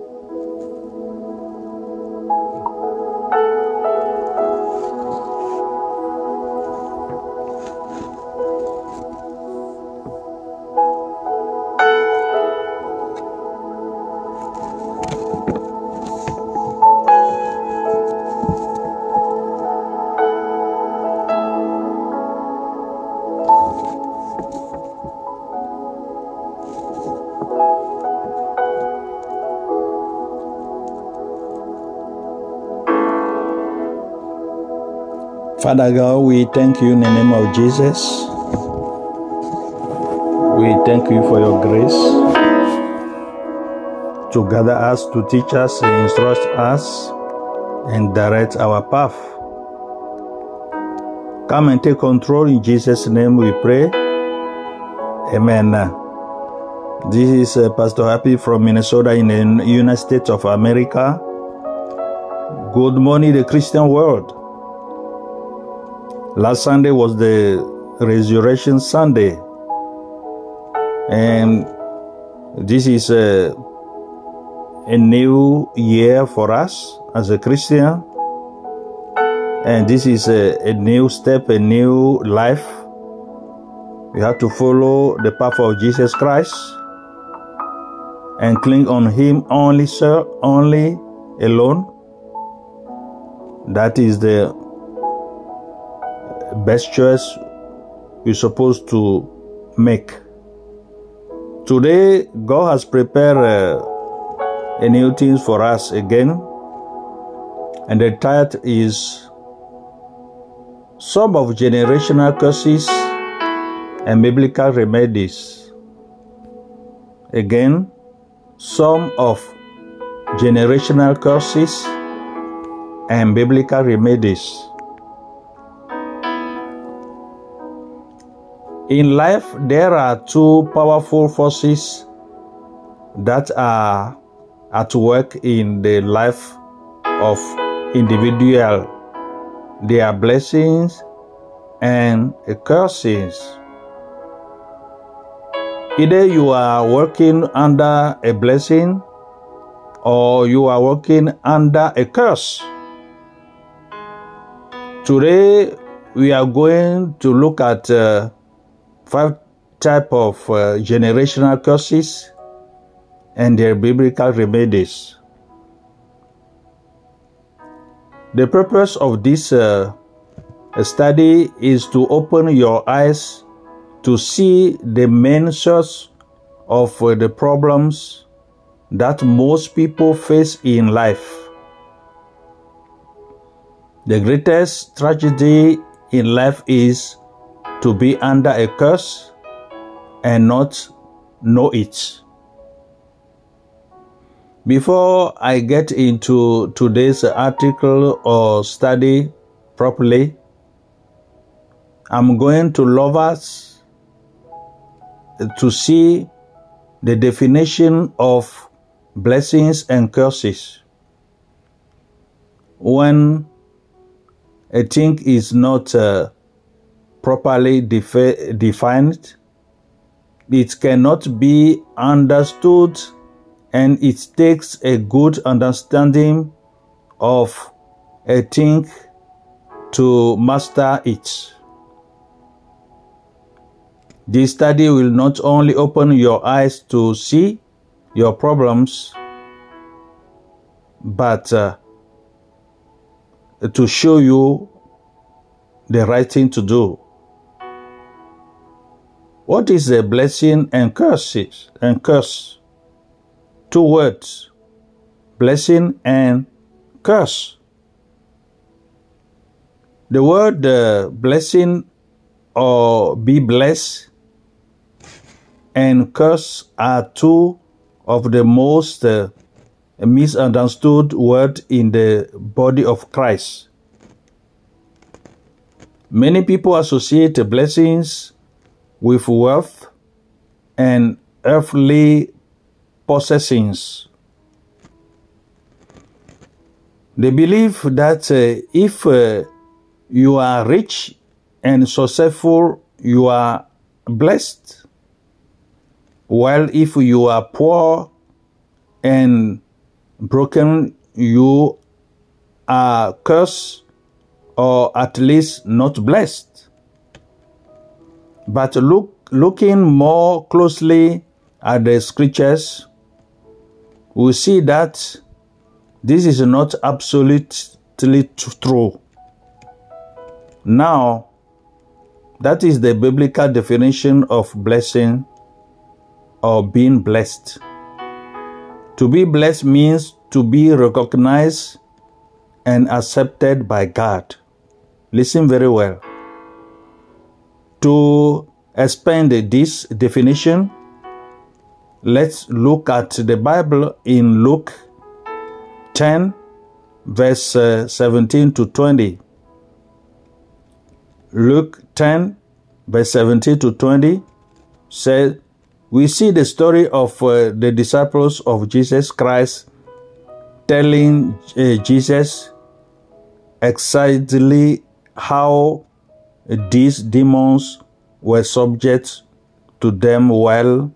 you Father God, we thank you in the name of Jesus. We thank you for your grace to gather us, to teach us, and instruct us, and direct our path. Come and take control in Jesus' name we pray. Amen. This is uh, Pastor Happy from Minnesota in the United States of America. Good morning, the Christian world. Last Sunday was the Resurrection Sunday, and this is a, a new year for us as a Christian, and this is a, a new step, a new life. We have to follow the path of Jesus Christ and cling on Him only, sir, only alone. That is the best choice we're supposed to make. Today, God has prepared uh, a new things for us again, and the title is Some of Generational Curses and Biblical Remedies. Again, some of generational curses and biblical remedies. In life, there are two powerful forces that are at work in the life of individual. They are blessings and curses. Either you are working under a blessing or you are working under a curse. Today we are going to look at uh, five type of uh, generational curses and their biblical remedies. The purpose of this uh, study is to open your eyes to see the main source of uh, the problems that most people face in life. The greatest tragedy in life is to be under a curse and not know it. Before I get into today's article or study properly, I'm going to love us to see the definition of blessings and curses. When a thing is not uh, properly defi- defined, it cannot be understood and it takes a good understanding of a thing to master it. This study will not only open your eyes to see your problems, but uh, to show you the right thing to do. What is a blessing and curses and curse? Two words. Blessing and curse. The word uh, blessing or be blessed and curse are two of the most uh, misunderstood words in the body of Christ. Many people associate blessings with wealth and earthly possessions. They believe that uh, if uh, you are rich and successful, you are blessed. While if you are poor and broken, you are cursed or at least not blessed. But look, looking more closely at the scriptures, we see that this is not absolutely true. Now, that is the biblical definition of blessing or being blessed. To be blessed means to be recognized and accepted by God. Listen very well. To expand this definition, let's look at the Bible in Luke 10, verse uh, 17 to 20. Luke 10, verse 17 to 20 says, We see the story of uh, the disciples of Jesus Christ telling uh, Jesus exactly how these demons were subject to them while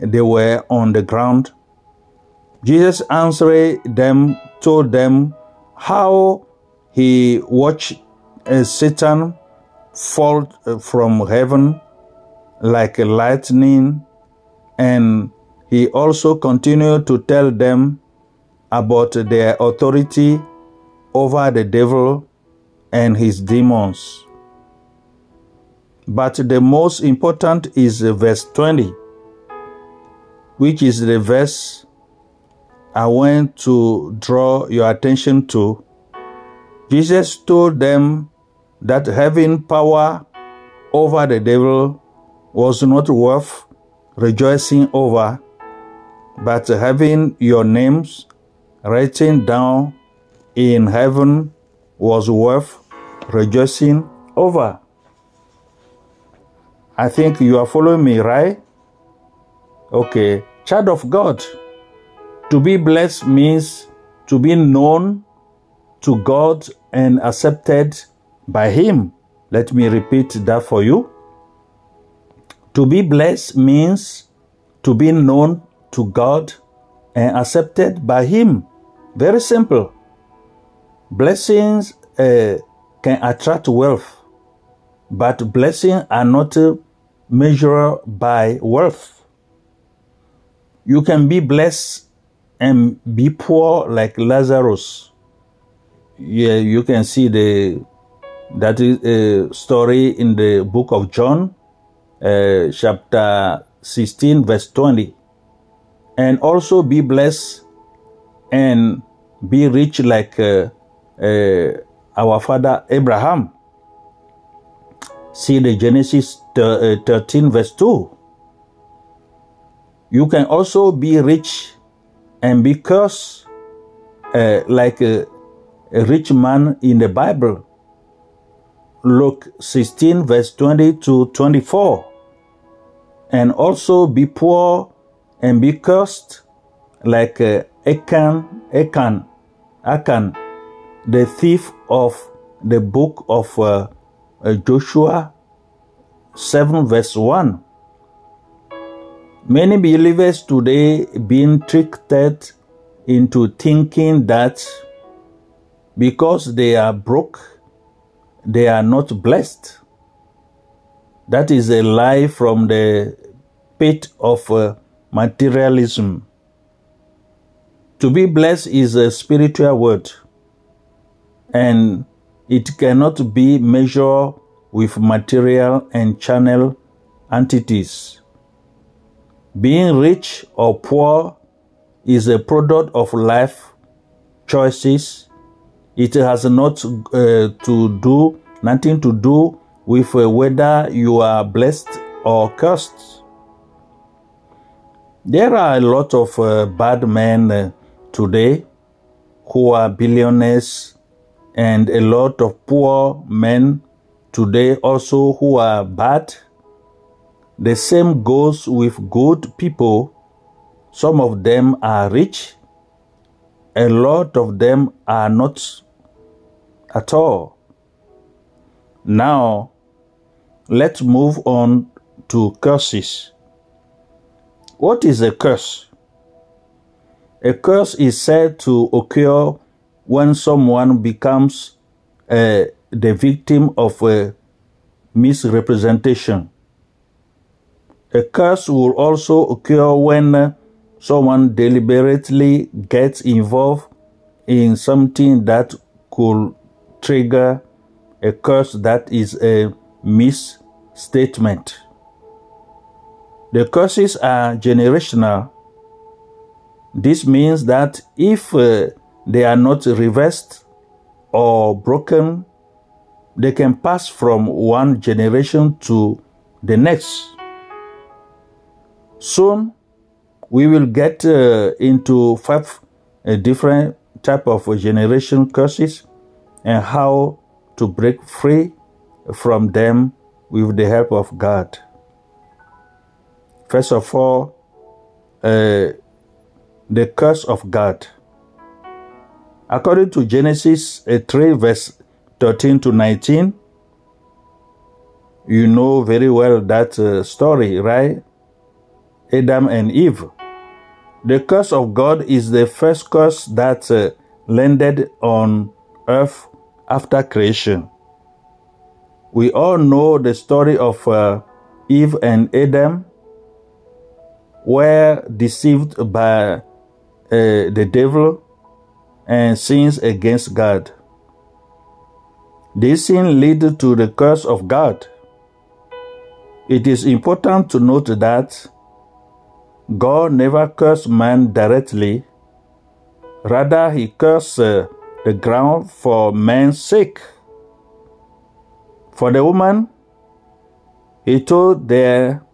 they were on the ground. Jesus answered them, told them how he watched uh, Satan fall uh, from heaven like a lightning, and he also continued to tell them about their authority over the devil and his demons. But the most important is verse 20, which is the verse I want to draw your attention to. Jesus told them that having power over the devil was not worth rejoicing over, but having your names written down in heaven was worth rejoicing over. I think you are following me, right? Okay, child of God. To be blessed means to be known to God and accepted by Him. Let me repeat that for you. To be blessed means to be known to God and accepted by Him. Very simple. Blessings uh, can attract wealth, but blessings are not measured by wealth. You can be blessed and be poor like Lazarus. Yeah, you can see the that is a story in the book of John, uh, chapter 16, verse 20. And also be blessed and be rich like uh, uh, our father Abraham. See the Genesis 13, verse 2. You can also be rich and be cursed uh, like a, a rich man in the Bible. Luke 16, verse 20 to 24. And also be poor and be cursed like uh, Achan, Achan, Achan, the thief of the book of uh, uh, Joshua 7 verse 1. Many believers today being tricked into thinking that because they are broke, they are not blessed. That is a lie from the pit of uh, materialism. To be blessed is a spiritual word and it cannot be measured with material and channel entities. Being rich or poor is a product of life choices. It has not uh, to do nothing to do with uh, whether you are blessed or cursed. There are a lot of uh, bad men uh, today who are billionaires and a lot of poor men today also who are bad. The same goes with good people. Some of them are rich, a lot of them are not at all. Now, let's move on to curses. What is a curse? A curse is said to occur when someone becomes uh, the victim of a misrepresentation. A curse will also occur when someone deliberately gets involved in something that could trigger a curse that is a misstatement. The curses are generational. This means that if uh, they are not reversed or broken, they can pass from one generation to the next. Soon, we will get uh, into five uh, different type of generation curses and how to break free from them with the help of God. First of all, uh, the curse of God. According to Genesis uh, 3, verse 13 to 19, you know very well that uh, story, right? Adam and Eve. The curse of God is the first curse that uh, landed on earth after creation. We all know the story of uh, Eve and Adam were deceived by uh, the devil and sins against God. This sin led to the curse of God. It is important to note that God never cursed man directly. Rather, he cursed uh, the ground for man's sake. For the woman, he told, their,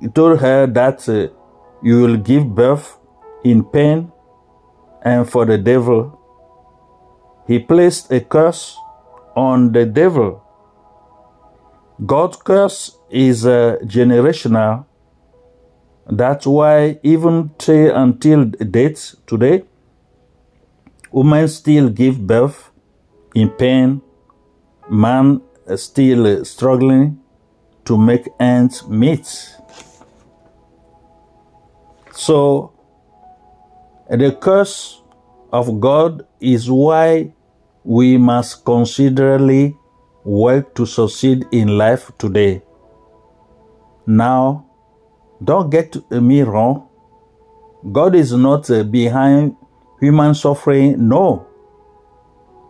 he told her that uh, you will give birth in pain, and for the devil, he placed a curse on the devil. God's curse is uh, generational that's why even till, until date today, women still give birth in pain, man still struggling to make ends meet. So, the curse of God is why we must considerably work to succeed in life today. Now, don't get me wrong. God is not uh, behind human suffering. No.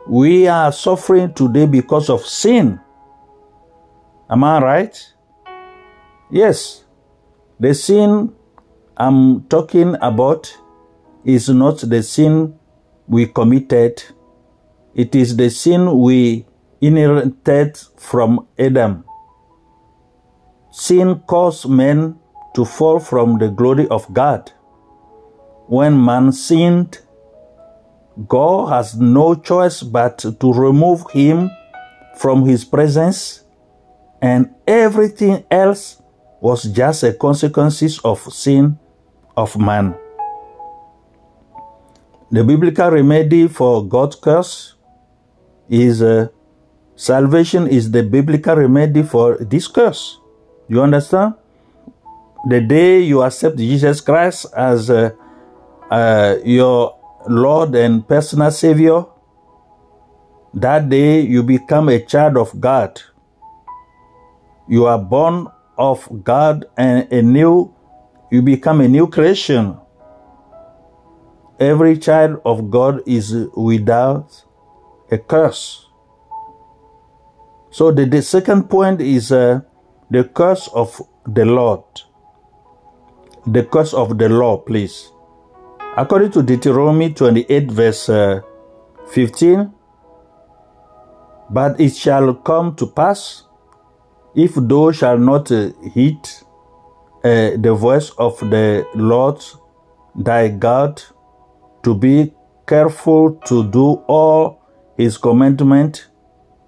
We are suffering today because of sin. Am I right? Yes. The sin I'm talking about is not the sin we committed. It is the sin we inherited from Adam. Sin caused men to fall from the glory of God. When man sinned, God has no choice but to remove him from his presence, and everything else was just a consequence of sin of man. The biblical remedy for God's curse is uh, salvation is the biblical remedy for this curse. You understand? the day you accept Jesus Christ as uh, uh, your Lord and personal Savior, that day you become a child of God. You are born of God and a new, you become a new creation. Every child of God is without a curse. So the, the second point is uh, the curse of the Lord the curse of the law, please. According to Deuteronomy 28, verse uh, 15, but it shall come to pass, if thou shalt not uh, heed uh, the voice of the Lord thy God, to be careful to do all his commandment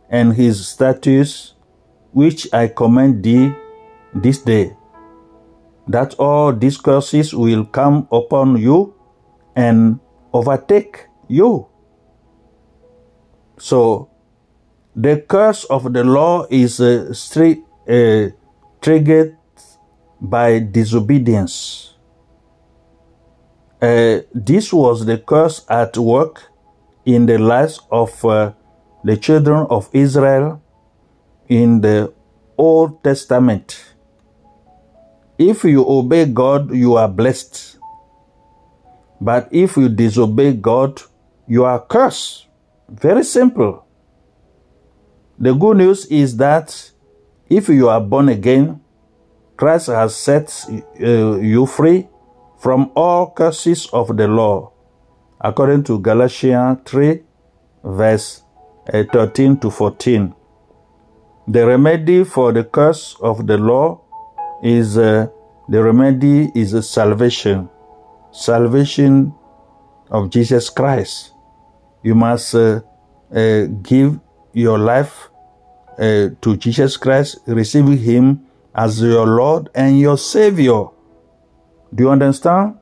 and his statutes, which I command thee this day that all these curses will come upon you and overtake you. So, the curse of the law is uh, straight, uh, triggered by disobedience. Uh, this was the curse at work in the lives of uh, the children of Israel in the Old Testament. If you obey God, you are blessed. But if you disobey God, you are cursed. Very simple. The good news is that if you are born again, Christ has set uh, you free from all curses of the law, according to Galatians 3, verse uh, 13 to 14. The remedy for the curse of the law is uh, the remedy is salvation, salvation of Jesus Christ. You must uh, uh, give your life uh, to Jesus Christ, receiving Him as your Lord and your Savior. Do you understand?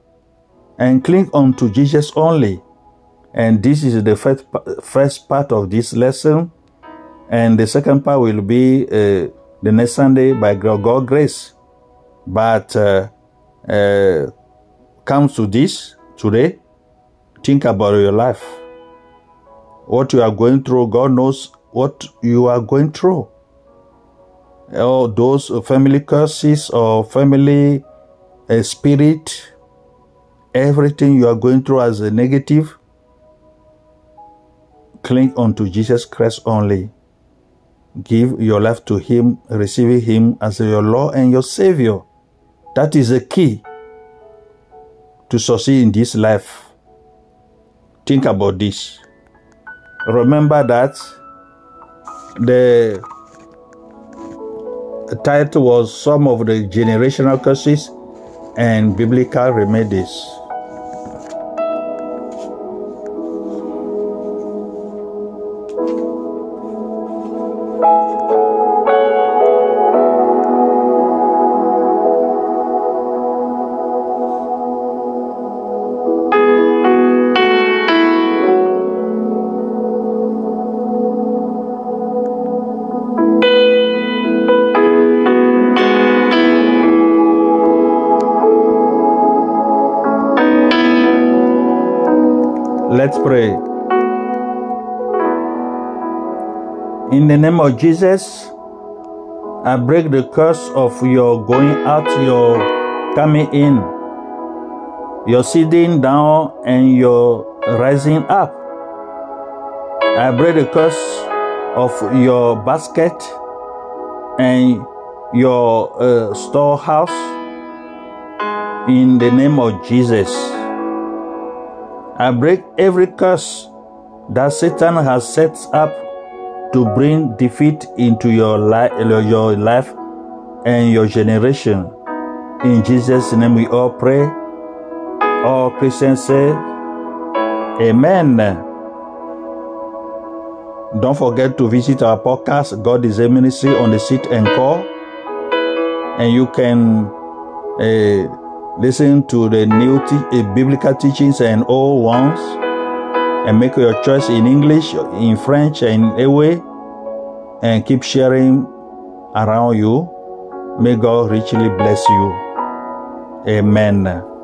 And cling on to Jesus only. And this is the first, first part of this lesson. And the second part will be uh, the next Sunday by God's grace. But uh, uh, comes to this today, think about your life. What you are going through, God knows what you are going through. All those family curses or family uh, spirit, everything you are going through as a negative, cling unto Jesus Christ only. Give your life to Him, receiving Him as your Lord and your Savior. That is the key to succeed in this life. Think about this. Remember that the title was Some of the Generational Curses and Biblical Remedies. Let's pray. In the name of Jesus, I break the curse of your going out, your coming in, your sitting down, and your rising up. I break the curse of your basket and your uh, storehouse in the name of Jesus. I break every curse that Satan has set up to bring defeat into your, li- your life and your generation. In Jesus' name we all pray. All Christians say, Amen. Don't forget to visit our podcast, God is a Ministry on the Seat and Call. And you can uh, Listen to the new te- uh, biblical teachings and old ones, and make your choice in English, in French, and way, and keep sharing around you. May God richly bless you. Amen.